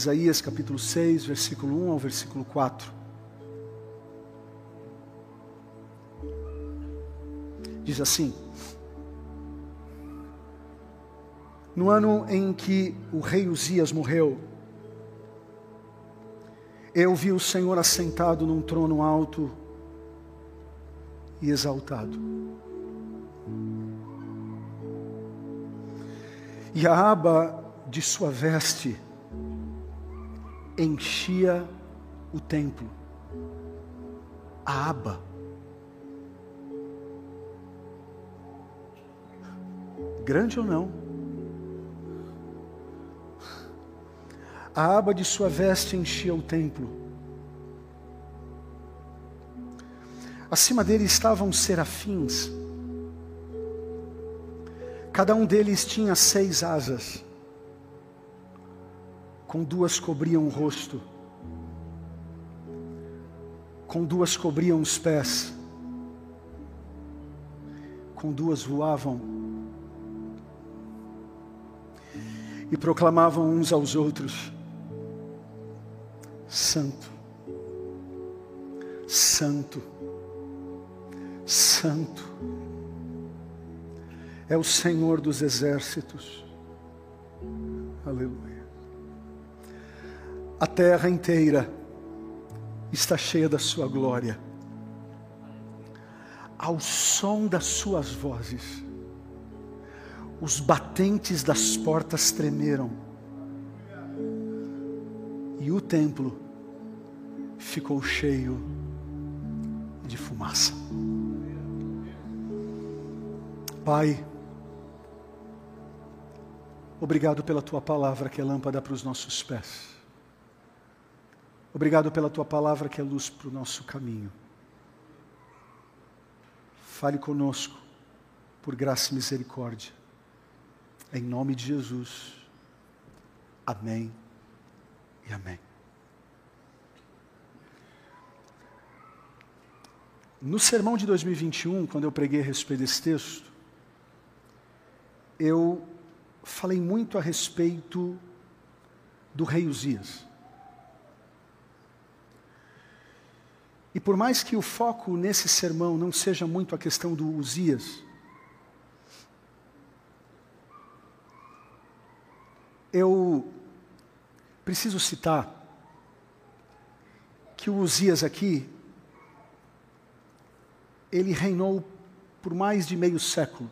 Isaías capítulo 6, versículo 1 ao versículo 4. Diz assim: No ano em que o rei Uzias morreu, eu vi o Senhor assentado num trono alto e exaltado. E a aba de sua veste enchia o templo. A aba. Grande ou não? A aba de sua veste enchia o templo. Acima dele estavam serafins. Cada um deles tinha seis asas com duas cobriam o rosto, com duas cobriam os pés, com duas voavam e proclamavam uns aos outros: Santo, Santo, Santo é o Senhor dos exércitos. Aleluia. A terra inteira está cheia da sua glória. Ao som das suas vozes, os batentes das portas tremeram. E o templo ficou cheio de fumaça. Pai, obrigado pela tua palavra que é lâmpada para os nossos pés Obrigado pela tua palavra que é luz para o nosso caminho. Fale conosco, por graça e misericórdia. Em nome de Jesus. Amém e amém. No sermão de 2021, quando eu preguei a respeito desse texto, eu falei muito a respeito do rei Uzias. E por mais que o foco nesse sermão não seja muito a questão do Uzias, eu preciso citar que o Uzias aqui, ele reinou por mais de meio século.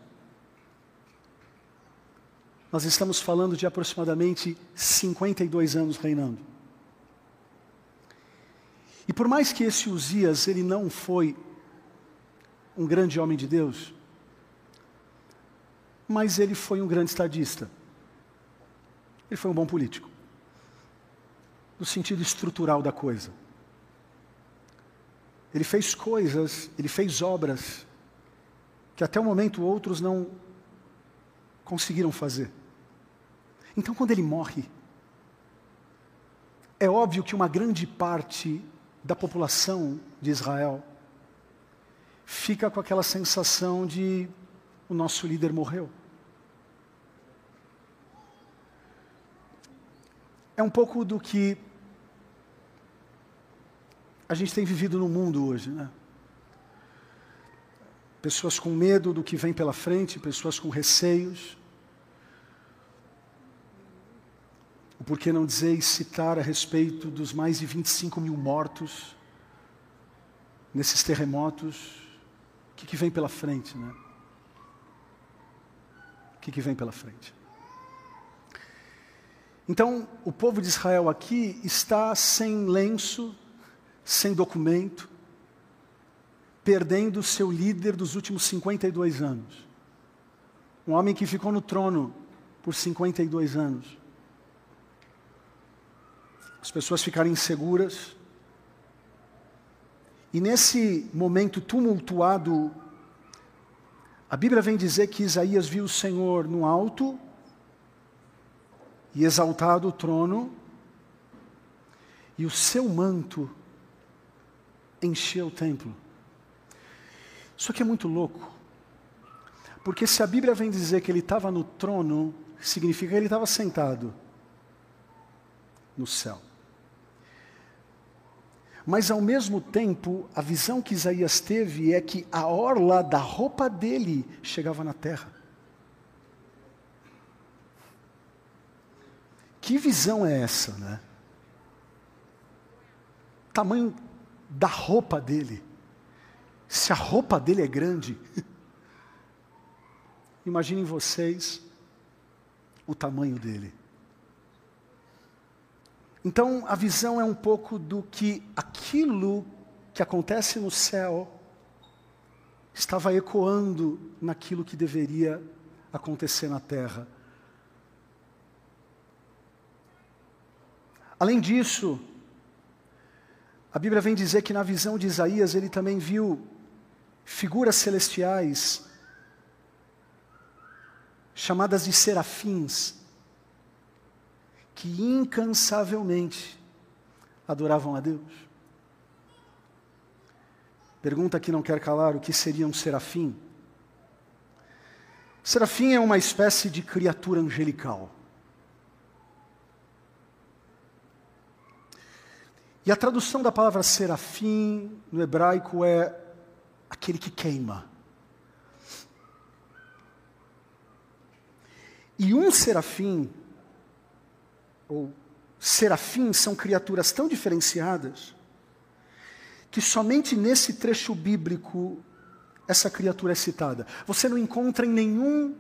Nós estamos falando de aproximadamente 52 anos reinando. E por mais que esse Uzias ele não foi um grande homem de Deus, mas ele foi um grande estadista. Ele foi um bom político. No sentido estrutural da coisa. Ele fez coisas, ele fez obras que até o momento outros não conseguiram fazer. Então, quando ele morre, é óbvio que uma grande parte da população de Israel fica com aquela sensação de o nosso líder morreu. É um pouco do que a gente tem vivido no mundo hoje, né? Pessoas com medo do que vem pela frente, pessoas com receios. O por que não dizer e citar a respeito dos mais de 25 mil mortos nesses terremotos? O que, que vem pela frente, né? O que, que vem pela frente? Então, o povo de Israel aqui está sem lenço, sem documento, perdendo seu líder dos últimos 52 anos. Um homem que ficou no trono por 52 anos as pessoas ficarem inseguras. E nesse momento tumultuado, a Bíblia vem dizer que Isaías viu o Senhor no alto e exaltado o trono, e o seu manto encheu o templo. Isso aqui é muito louco, porque se a Bíblia vem dizer que ele estava no trono, significa que ele estava sentado no céu. Mas ao mesmo tempo, a visão que Isaías teve é que a orla da roupa dele chegava na terra. Que visão é essa, né? Tamanho da roupa dele. Se a roupa dele é grande, imaginem vocês o tamanho dele. Então, a visão é um pouco do que aquilo que acontece no céu estava ecoando naquilo que deveria acontecer na terra. Além disso, a Bíblia vem dizer que na visão de Isaías ele também viu figuras celestiais chamadas de serafins, que incansavelmente adoravam a Deus. Pergunta que não quer calar: o que seria um serafim? Serafim é uma espécie de criatura angelical. E a tradução da palavra serafim no hebraico é aquele que queima. E um serafim, ou serafins, são criaturas tão diferenciadas, que somente nesse trecho bíblico essa criatura é citada. Você não encontra em nenhum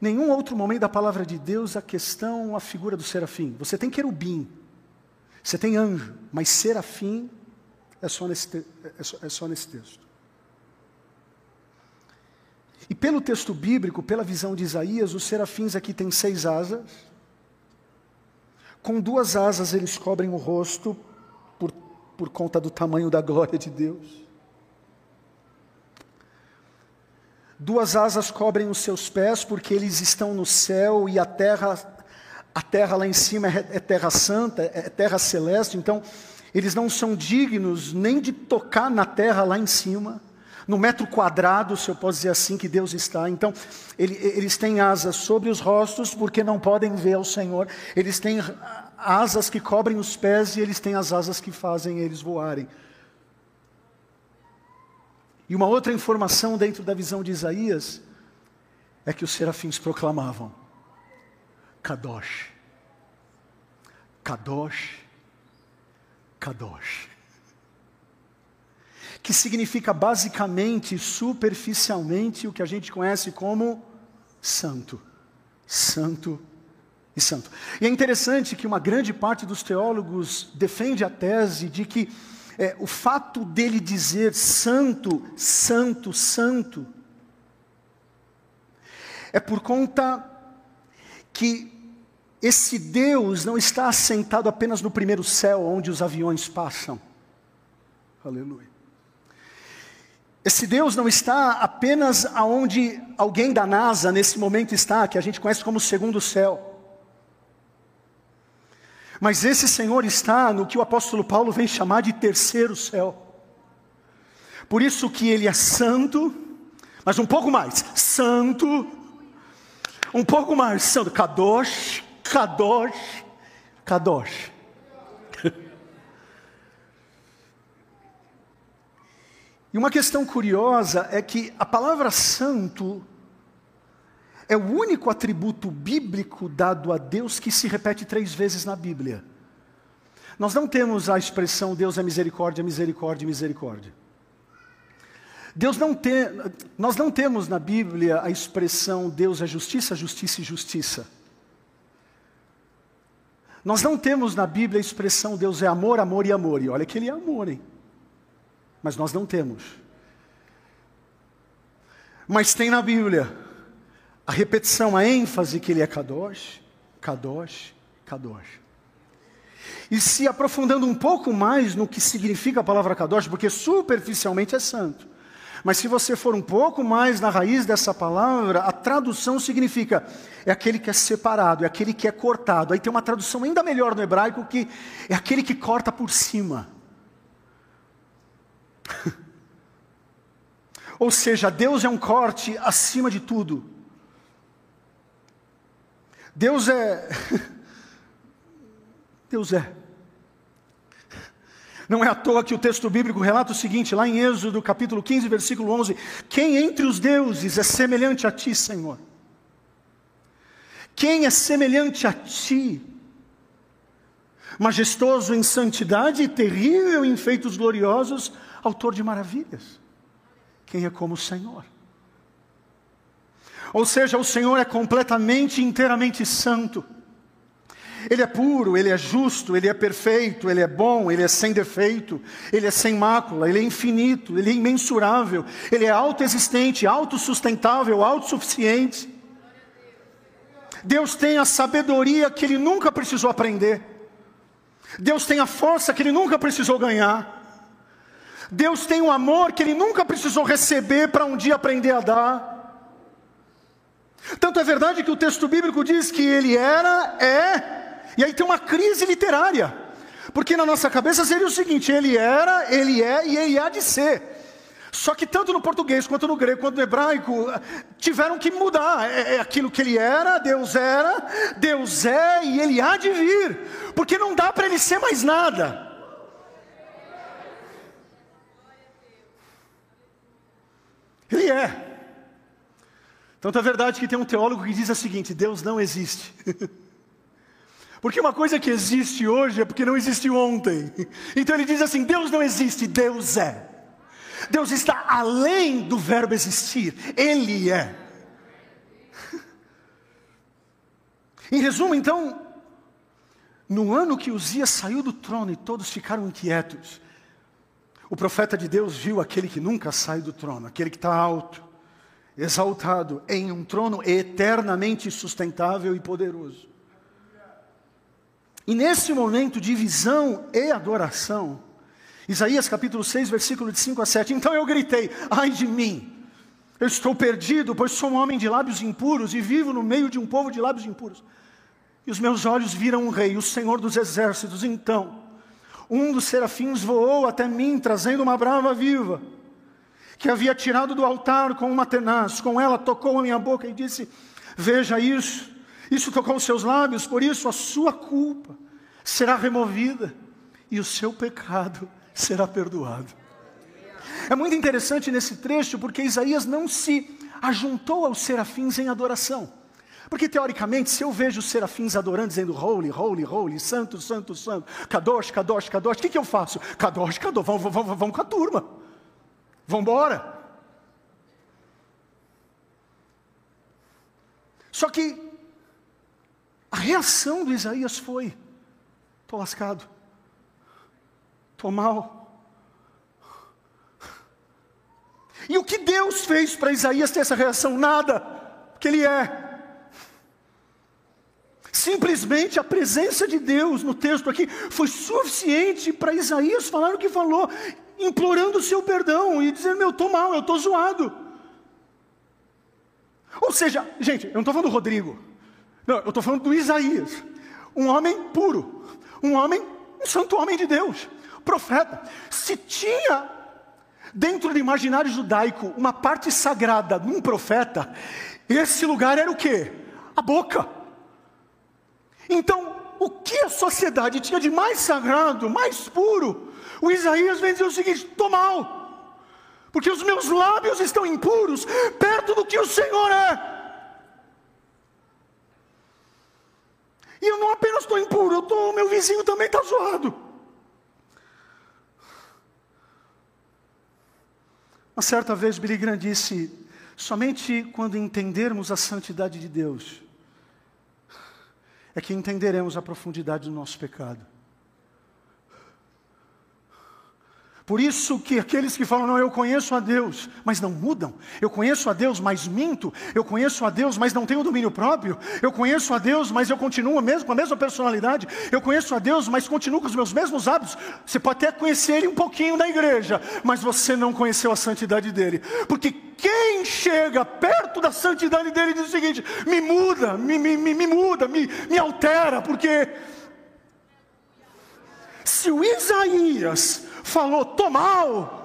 nenhum outro momento da palavra de Deus a questão, a figura do serafim. Você tem querubim, você tem anjo, mas serafim é só nesse, é só, é só nesse texto. E pelo texto bíblico, pela visão de Isaías, os serafins aqui têm seis asas. Com duas asas eles cobrem o rosto por, por conta do tamanho da glória de Deus. Duas asas cobrem os seus pés porque eles estão no céu e a terra a terra lá em cima é, é terra santa, é terra celeste, então eles não são dignos nem de tocar na terra lá em cima, no metro quadrado, se eu posso dizer assim, que Deus está. Então, ele, eles têm asas sobre os rostos, porque não podem ver o Senhor. Eles têm asas que cobrem os pés e eles têm as asas que fazem eles voarem. E uma outra informação dentro da visão de Isaías é que os serafins proclamavam: Kadosh. Kadosh. Kadosh. Que significa basicamente, superficialmente, o que a gente conhece como santo. Santo e santo. E é interessante que uma grande parte dos teólogos defende a tese de que é, o fato dele dizer santo, santo, santo, é por conta que esse Deus não está assentado apenas no primeiro céu, onde os aviões passam. Aleluia. Esse Deus não está apenas aonde alguém da NASA nesse momento está, que a gente conhece como segundo céu. Mas esse Senhor está no que o apóstolo Paulo vem chamar de terceiro céu. Por isso que ele é santo, mas um pouco mais, santo, um pouco mais santo, Kadosh, Kadosh, Kadosh. E uma questão curiosa é que a palavra santo é o único atributo bíblico dado a Deus que se repete três vezes na Bíblia. Nós não temos a expressão Deus é misericórdia, misericórdia, misericórdia. Deus não tem, nós não temos na Bíblia a expressão Deus é justiça, justiça e justiça. Nós não temos na Bíblia a expressão Deus é amor, amor e amor. E olha que ele é amor, hein? Mas nós não temos. Mas tem na Bíblia a repetição, a ênfase que ele é Kadosh, Kadosh, Kadosh. E se aprofundando um pouco mais no que significa a palavra Kadosh, porque superficialmente é santo. Mas se você for um pouco mais na raiz dessa palavra, a tradução significa é aquele que é separado, é aquele que é cortado. Aí tem uma tradução ainda melhor no hebraico que é aquele que corta por cima. Ou seja, Deus é um corte acima de tudo. Deus é Deus é. Não é à toa que o texto bíblico relata o seguinte, lá em Êxodo capítulo 15, versículo 11: Quem entre os deuses é semelhante a ti, Senhor? Quem é semelhante a ti? Majestoso em santidade terrível em feitos gloriosos, autor de maravilhas. Quem é como o Senhor? Ou seja, o Senhor é completamente, inteiramente santo. Ele é puro, ele é justo, ele é perfeito, ele é bom, ele é sem defeito, ele é sem mácula, ele é infinito, ele é imensurável, ele é autoexistente, autossustentável, autossuficiente. Deus tem a sabedoria que ele nunca precisou aprender. Deus tem a força que ele nunca precisou ganhar. Deus tem um amor que ele nunca precisou receber para um dia aprender a dar. Tanto é verdade que o texto bíblico diz que ele era, é e aí tem uma crise literária. Porque na nossa cabeça seria o seguinte: ele era, ele é e ele há de ser. Só que tanto no português quanto no grego quanto no hebraico tiveram que mudar. É, é aquilo que ele era, Deus era, Deus é e ele há de vir. Porque não dá para ele ser mais nada. Ele é. Tanto é verdade que tem um teólogo que diz o seguinte: Deus não existe. Porque uma coisa que existe hoje é porque não existiu ontem. Então ele diz assim: Deus não existe, Deus é. Deus está além do verbo existir, Ele é. Em resumo, então, no ano que Uzias saiu do trono e todos ficaram inquietos, o profeta de Deus viu aquele que nunca sai do trono, aquele que está alto, exaltado, em um trono eternamente sustentável e poderoso. E nesse momento de visão e adoração, Isaías capítulo 6, versículo de 5 a 7. Então eu gritei: Ai de mim, eu estou perdido, pois sou um homem de lábios impuros e vivo no meio de um povo de lábios impuros. E os meus olhos viram um rei, o Senhor dos exércitos. Então, um dos serafins voou até mim, trazendo uma brava viva, que havia tirado do altar com uma tenaz. Com ela tocou a minha boca e disse: Veja isso. Isso tocou os seus lábios, por isso a sua culpa será removida e o seu pecado será perdoado. É muito interessante nesse trecho porque Isaías não se ajuntou aos serafins em adoração. Porque teoricamente, se eu vejo os serafins adorando, dizendo holy, holy, holy, santo, santo, santo, kadosh, kadosh, kadosh, o que, que eu faço? Kadosh, kadosh, vamos, com a turma. Vamos embora. Só que a reação do Isaías foi: estou lascado, estou mal. E o que Deus fez para Isaías ter essa reação? Nada, porque ele é. Simplesmente a presença de Deus no texto aqui foi suficiente para Isaías falar o que falou, implorando o seu perdão e dizendo: Meu, estou mal, eu estou zoado. Ou seja, gente, eu não estou falando do Rodrigo, não, eu estou falando do Isaías, um homem puro, um homem, um santo homem de Deus, profeta. Se tinha dentro do imaginário judaico uma parte sagrada num profeta, esse lugar era o que? A boca. Então, o que a sociedade tinha de mais sagrado, mais puro? O Isaías vem dizer o seguinte: estou mal, porque os meus lábios estão impuros perto do que o Senhor é. E eu não apenas estou impuro, eu tô, meu vizinho também está zoado. Uma certa vez Billy Graham disse: somente quando entendermos a santidade de Deus, é que entenderemos a profundidade do nosso pecado. Por isso que aqueles que falam, não, eu conheço a Deus, mas não mudam. Eu conheço a Deus, mas minto. Eu conheço a Deus, mas não tenho domínio próprio. Eu conheço a Deus, mas eu continuo mesmo com a mesma personalidade. Eu conheço a Deus, mas continuo com os meus mesmos hábitos. Você pode até conhecer Ele um pouquinho na igreja, mas você não conheceu a santidade dEle. Porque quem chega perto da santidade dEle diz o seguinte, me muda, me, me, me, me muda, me, me altera, porque... Se o Isaías falou, tô mal.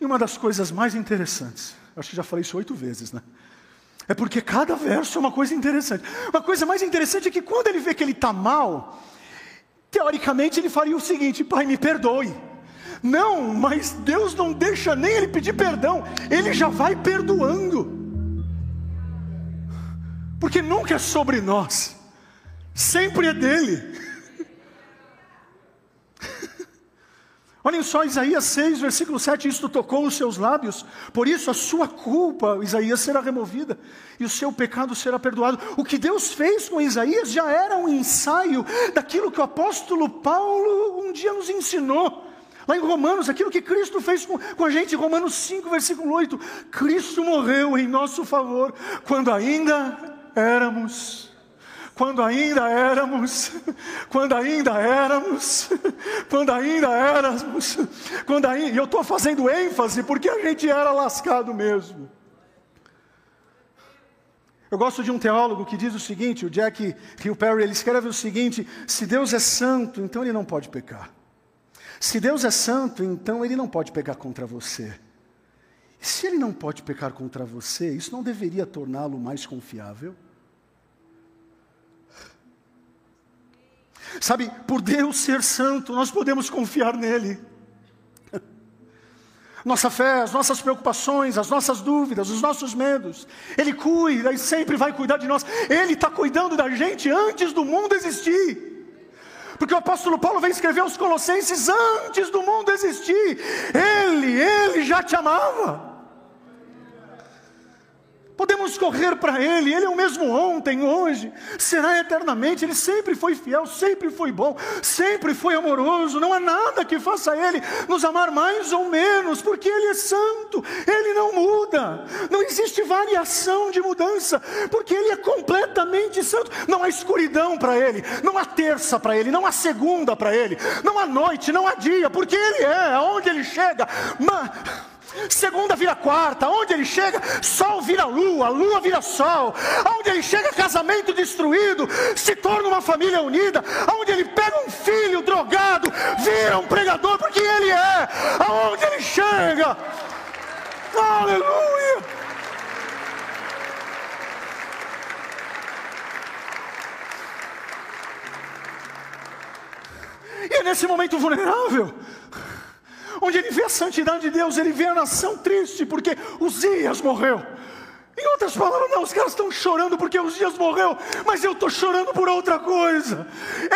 E uma das coisas mais interessantes, acho que já falei isso oito vezes, né? É porque cada verso é uma coisa interessante. Uma coisa mais interessante é que quando ele vê que ele está mal, teoricamente ele faria o seguinte: Pai, me perdoe. Não, mas Deus não deixa nem ele pedir perdão, ele já vai perdoando. Porque nunca é sobre nós, sempre é dele. Olhem só, Isaías 6, versículo 7, isto tocou os seus lábios, por isso a sua culpa, Isaías, será removida, e o seu pecado será perdoado. O que Deus fez com Isaías já era um ensaio daquilo que o apóstolo Paulo um dia nos ensinou. Lá em Romanos, aquilo que Cristo fez com, com a gente, Romanos 5, versículo 8: Cristo morreu em nosso favor, quando ainda éramos quando ainda éramos, quando ainda éramos, quando ainda éramos, quando ainda, e eu estou fazendo ênfase porque a gente era lascado mesmo. Eu gosto de um teólogo que diz o seguinte, o Jack Hill Perry, ele escreve o seguinte: se Deus é santo, então ele não pode pecar. Se Deus é santo, então ele não pode pecar contra você. E se ele não pode pecar contra você, isso não deveria torná-lo mais confiável? Sabe, por Deus ser santo, nós podemos confiar nele. Nossa fé, as nossas preocupações, as nossas dúvidas, os nossos medos, Ele cuida e sempre vai cuidar de nós. Ele está cuidando da gente antes do mundo existir. Porque o apóstolo Paulo vem escrever aos Colossenses antes do mundo existir. Ele, ele já te amava. Podemos correr para Ele, Ele é o mesmo ontem, hoje, será eternamente. Ele sempre foi fiel, sempre foi bom, sempre foi amoroso. Não há nada que faça Ele nos amar mais ou menos, porque Ele é santo, Ele não muda. Não existe variação de mudança, porque Ele é completamente santo. Não há escuridão para Ele, não há terça para Ele, não há segunda para Ele, não há noite, não há dia, porque Ele é, aonde Ele chega. Mas Segunda vira quarta, onde ele chega, sol vira lua, lua vira sol. Aonde ele chega, casamento destruído, se torna uma família unida. Aonde ele pega um filho drogado, vira um pregador, porque ele é. Aonde ele chega, aleluia. E é nesse momento vulnerável onde ele vê a santidade de Deus, ele vê a nação triste porque Uzias morreu. Em outras palavras, não, os caras estão chorando porque Uzias morreu, mas eu estou chorando por outra coisa.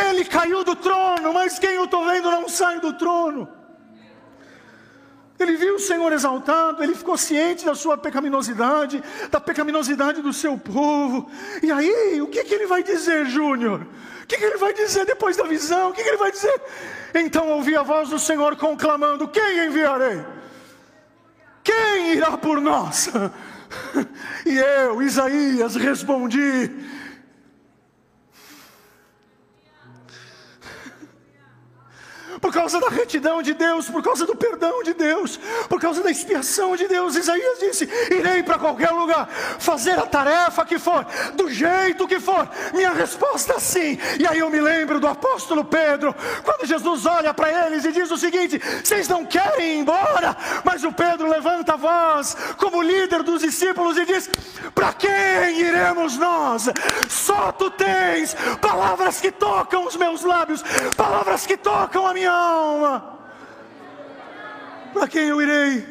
Ele caiu do trono, mas quem eu estou vendo não sai do trono. Ele viu o Senhor exaltado, ele ficou ciente da sua pecaminosidade, da pecaminosidade do seu povo. E aí, o que, que ele vai dizer, Júnior? O que, que ele vai dizer depois da visão? O que, que ele vai dizer? Então ouvi a voz do Senhor conclamando: Quem enviarei? Quem irá por nós? E eu, Isaías, respondi: por causa da retidão de Deus, por causa do perdão de Deus, por causa da expiação de Deus. Isaías disse: Irei para qualquer lugar, fazer a tarefa que for, do jeito que for. Minha resposta é sim. E aí eu me lembro do apóstolo Pedro, quando Jesus olha para eles e diz o seguinte: Vocês não querem ir embora, mas o Pedro levanta a voz, como líder dos discípulos, e diz: Para quem iremos nós? Só tu tens palavras que tocam os meus lábios, palavras que tocam a minha alma. Para quem eu irei?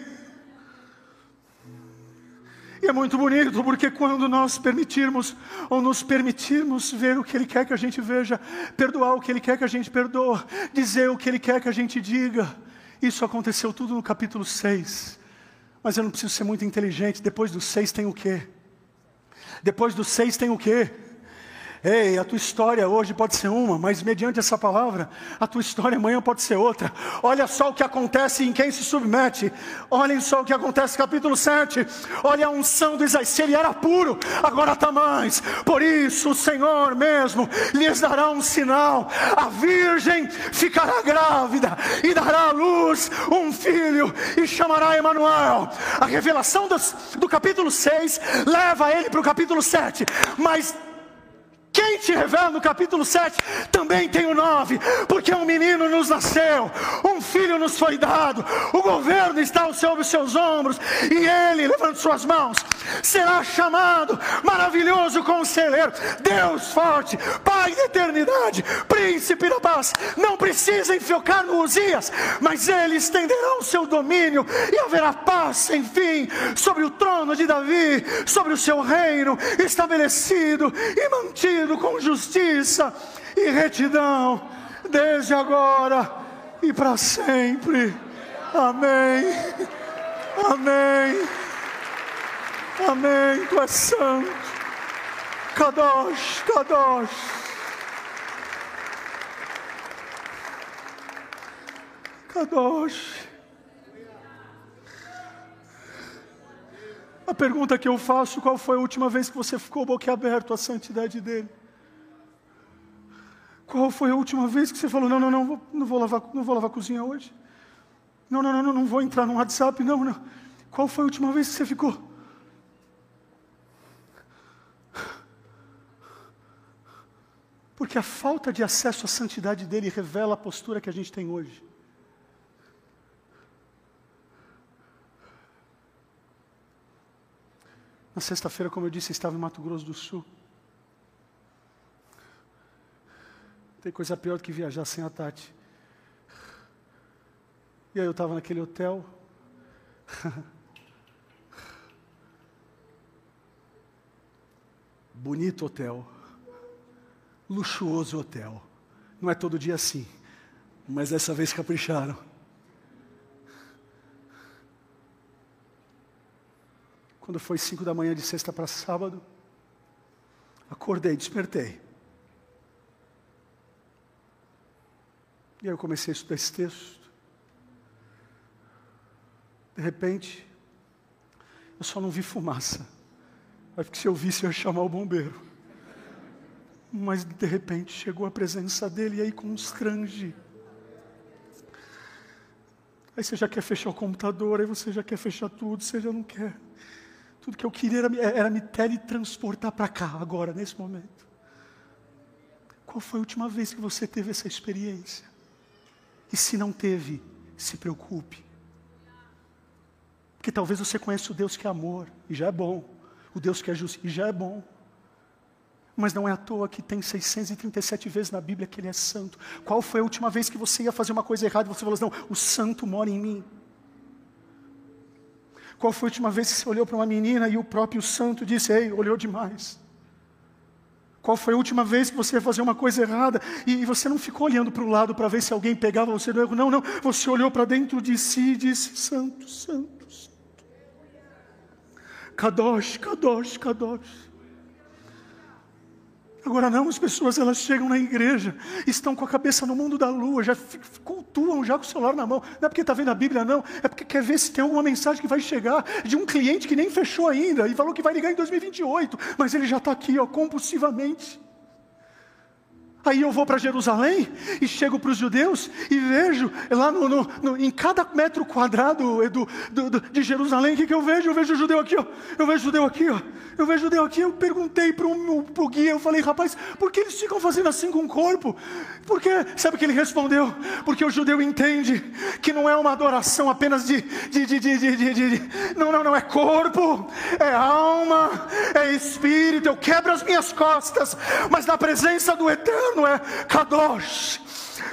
E é muito bonito, porque quando nós permitirmos, ou nos permitirmos ver o que Ele quer que a gente veja, perdoar o que Ele quer que a gente perdoe, dizer o que Ele quer que a gente diga, isso aconteceu tudo no capítulo 6. Mas eu não preciso ser muito inteligente, depois do 6 tem o quê? Depois do 6 tem o quê? Ei, a tua história hoje pode ser uma, mas mediante essa palavra, a tua história amanhã pode ser outra. Olha só o que acontece em quem se submete. Olhem só o que acontece, capítulo 7. Olha a unção do Isaías. Ele era puro, agora está mais. Por isso o Senhor mesmo lhes dará um sinal. A virgem ficará grávida e dará à luz um filho e chamará Emanuel. A revelação do, do capítulo 6 leva ele para o capítulo 7. Mas Quem te revela no capítulo 7? Também tem o 9, porque um menino nos nasceu, um filho nos foi dado, o governo está sobre os seus ombros, e ele, levando suas mãos, será chamado maravilhoso conselheiro, Deus forte, Pai da eternidade, príncipe da paz. Não precisa enfocar no Uzias, mas ele estenderá o seu domínio e haverá paz sem fim sobre o trono de Davi, sobre o seu reino estabelecido e mantido com justiça e retidão, desde agora e para sempre. Amém. Amém. Amém. Tu és santo. Kadosh, Kadosh. Kadosh. A pergunta que eu faço: qual foi a última vez que você ficou boquiaberto à santidade dele? Qual foi a última vez que você falou: não, não, não, não vou lavar, não vou lavar a cozinha hoje? Não, não, não, não, não vou entrar no WhatsApp, não, não. Qual foi a última vez que você ficou? Porque a falta de acesso à santidade dele revela a postura que a gente tem hoje. Na sexta-feira, como eu disse, estava em Mato Grosso do Sul. Tem coisa pior do que viajar sem a Tati. E aí eu estava naquele hotel. Bonito hotel. Luxuoso hotel. Não é todo dia assim. Mas dessa vez capricharam. Quando foi cinco da manhã de sexta para sábado, acordei, despertei. E aí eu comecei a estudar esse texto. De repente, eu só não vi fumaça. Porque se eu visse, eu ia chamar o bombeiro. Mas de repente chegou a presença dele e aí constrange. Aí você já quer fechar o computador, aí você já quer fechar tudo, você já não quer. Tudo que eu queria era, era me teletransportar para cá, agora, nesse momento. Qual foi a última vez que você teve essa experiência? E se não teve, se preocupe. Porque talvez você conheça o Deus que é amor, e já é bom. O Deus que é justo, e já é bom. Mas não é à toa que tem 637 vezes na Bíblia que Ele é santo. Qual foi a última vez que você ia fazer uma coisa errada e você falou assim, não, o santo mora em mim? Qual foi a última vez que você olhou para uma menina e o próprio santo disse: Ei, olhou demais? Qual foi a última vez que você fazer uma coisa errada e você não ficou olhando para o lado para ver se alguém pegava você no erro? Não, não. Você olhou para dentro de si e disse: Santo, Santo, Santo. Kadosh, Kadosh, Kadosh. Agora não, as pessoas elas chegam na igreja, estão com a cabeça no mundo da lua, já cultuam já com o celular na mão. Não é porque está vendo a Bíblia, não. É porque quer ver se tem alguma mensagem que vai chegar de um cliente que nem fechou ainda e falou que vai ligar em 2028, mas ele já está aqui, ó, compulsivamente. Aí eu vou para Jerusalém e chego para os judeus e vejo lá no, no, no, em cada metro quadrado do, do, do, de Jerusalém, o que, que eu vejo? Eu vejo judeu aqui, ó. Eu vejo judeu aqui, ó. Eu vejo judeu aqui. Eu perguntei para o guia, eu falei, rapaz, por que eles ficam fazendo assim com o corpo? Porque, sabe o que ele respondeu? Porque o judeu entende que não é uma adoração apenas de, de, de, de, de, de, de não, não, não, é corpo, é alma, é espírito. Eu quebro as minhas costas, mas na presença do Eterno não é? Kadosh,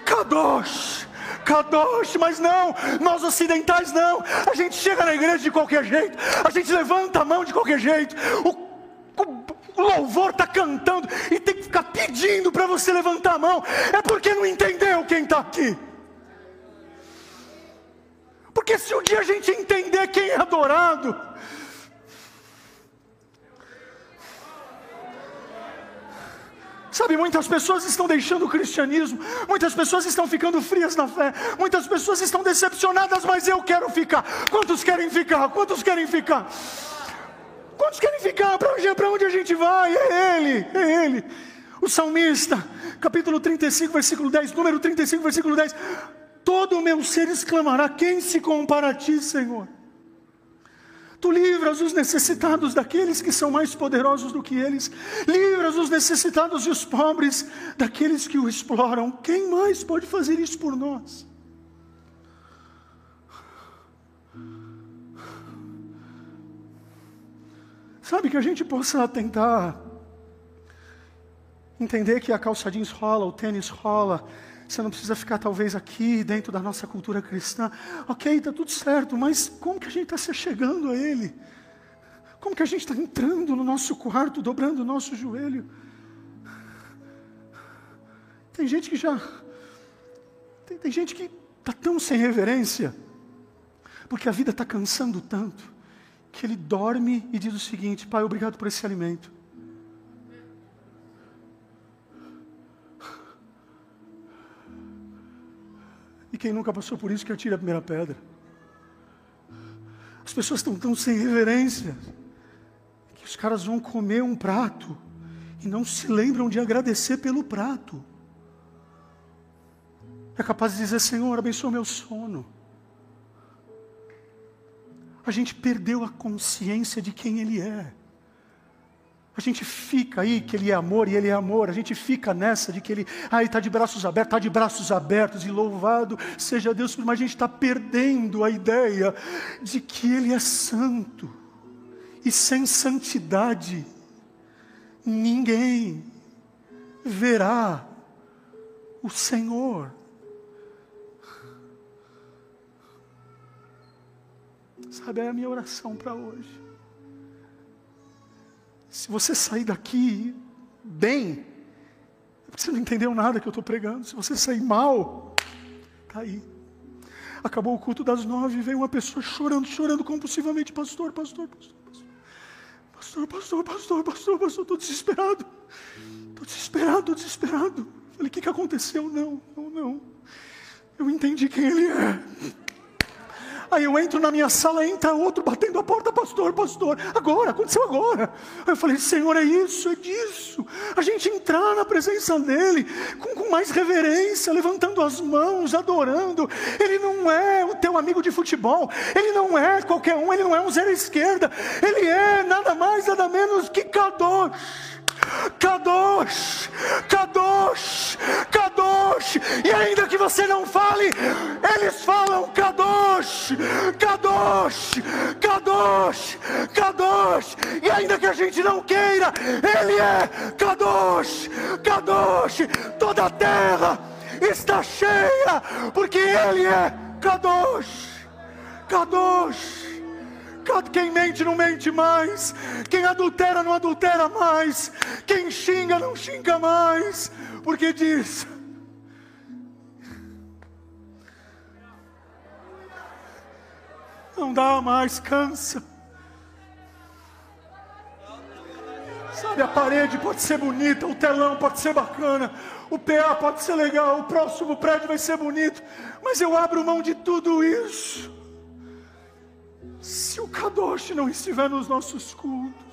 Kadosh, Kadosh, mas não, nós ocidentais não, a gente chega na igreja de qualquer jeito, a gente levanta a mão de qualquer jeito, o o louvor está cantando e tem que ficar pedindo para você levantar a mão, é porque não entendeu quem está aqui. Porque se um dia a gente entender quem é adorado, Sabe, muitas pessoas estão deixando o cristianismo, muitas pessoas estão ficando frias na fé, muitas pessoas estão decepcionadas, mas eu quero ficar. Quantos querem ficar? Quantos querem ficar? Quantos querem ficar? Para onde, onde a gente vai? É Ele, é Ele. O salmista, capítulo 35, versículo 10, número 35, versículo 10. Todo o meu ser exclamará: Quem se compara a ti, Senhor? Tu livras os necessitados daqueles que são mais poderosos do que eles. Livras os necessitados e os pobres daqueles que o exploram. Quem mais pode fazer isso por nós? Sabe que a gente possa tentar entender que a calça jeans rola, o tênis rola, você não precisa ficar talvez aqui dentro da nossa cultura cristã. Ok, está tudo certo, mas como que a gente está se chegando a Ele? Como que a gente está entrando no nosso quarto, dobrando o nosso joelho? Tem gente que já. Tem, tem gente que está tão sem reverência, porque a vida está cansando tanto, que ele dorme e diz o seguinte: Pai, obrigado por esse alimento. Quem nunca passou por isso, que atire a primeira pedra. As pessoas estão tão sem reverência, que os caras vão comer um prato e não se lembram de agradecer pelo prato. É capaz de dizer, Senhor, abençoa meu sono. A gente perdeu a consciência de quem Ele é. A gente fica aí que Ele é amor e Ele é amor. A gente fica nessa de que Ele ah, está de braços abertos, está de braços abertos e louvado seja Deus. Mas a gente está perdendo a ideia de que Ele é santo. E sem santidade, ninguém verá o Senhor. Sabe, é a minha oração para hoje. Se você sair daqui bem, é você não entendeu nada que eu estou pregando. Se você sair mal, está aí. Acabou o culto das nove, veio uma pessoa chorando, chorando compulsivamente, pastor, pastor, pastor, pastor, pastor, pastor, pastor, pastor, estou desesperado, estou desesperado, estou desesperado. Falei, o que, que aconteceu? Não, não, não. Eu entendi quem ele é. Aí eu entro na minha sala, entra outro batendo a porta, pastor, pastor. Agora, aconteceu agora. Aí eu falei, Senhor, é isso, é disso. A gente entrar na presença dEle com, com mais reverência, levantando as mãos, adorando. Ele não é o teu amigo de futebol. Ele não é qualquer um, ele não é um zero esquerda. Ele é nada mais, nada menos que Kadosh. Kadosh, Kadosh, Kadosh, e ainda que você não fale, eles falam Kadosh, Kadosh, Kadosh, Kadosh, e ainda que a gente não queira, Ele é Kadosh, Kadosh, toda a terra está cheia, porque Ele é Kadosh, Kadosh. Quem mente não mente mais. Quem adultera não adultera mais. Quem xinga não xinga mais. Porque diz. Não dá mais, cansa. Sabe, a parede pode ser bonita, o telão pode ser bacana, o PA pode ser legal, o próximo prédio vai ser bonito, mas eu abro mão de tudo isso se o Kadosh não estiver nos nossos cultos,